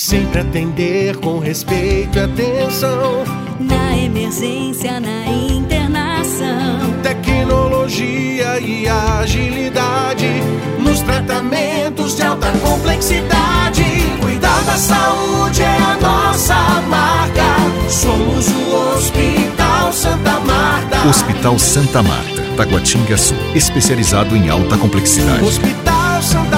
Sempre atender com respeito e atenção. Na emergência, na internação. Tecnologia e agilidade. Nos tratamentos de alta complexidade. Cuidar da saúde é a nossa marca. Somos o Hospital Santa Marta. Hospital Santa Marta, Taguatinga Sul. Especializado em alta complexidade. Hospital Santa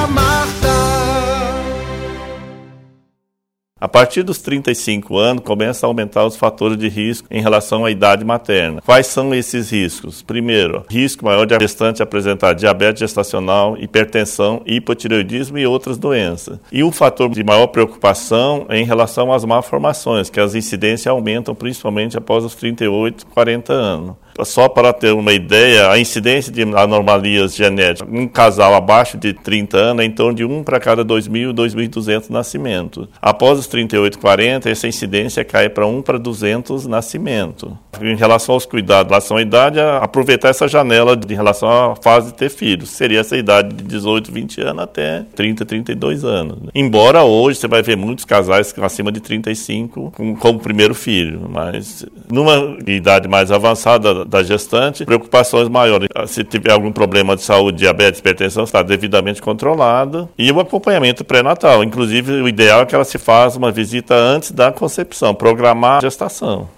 A partir dos 35 anos, começa a aumentar os fatores de risco em relação à idade materna. Quais são esses riscos? Primeiro, risco maior de a gestante apresentar diabetes gestacional, hipertensão, hipotireoidismo e outras doenças. E o fator de maior preocupação é em relação às malformações, que as incidências aumentam principalmente após os 38, 40 anos. Só para ter uma ideia, a incidência de anomalias genéticas um casal abaixo de 30 anos é em torno de 1 para cada 2.000 2.200 nascimentos. Após os 38, 40, essa incidência cai para 1 para 200 nascimentos. Em relação aos cuidados, em relação à idade, aproveitar essa janela de, em relação à fase de ter filhos. Seria essa idade de 18, 20 anos até 30, 32 anos. Embora hoje você vai ver muitos casais acima de 35 com, como primeiro filho, mas numa idade mais avançada da gestante, preocupações maiores. Se tiver algum problema de saúde, diabetes, hipertensão, está devidamente controlado. E o acompanhamento pré-natal. Inclusive, o ideal é que ela se faça uma visita antes da concepção, programar a gestação.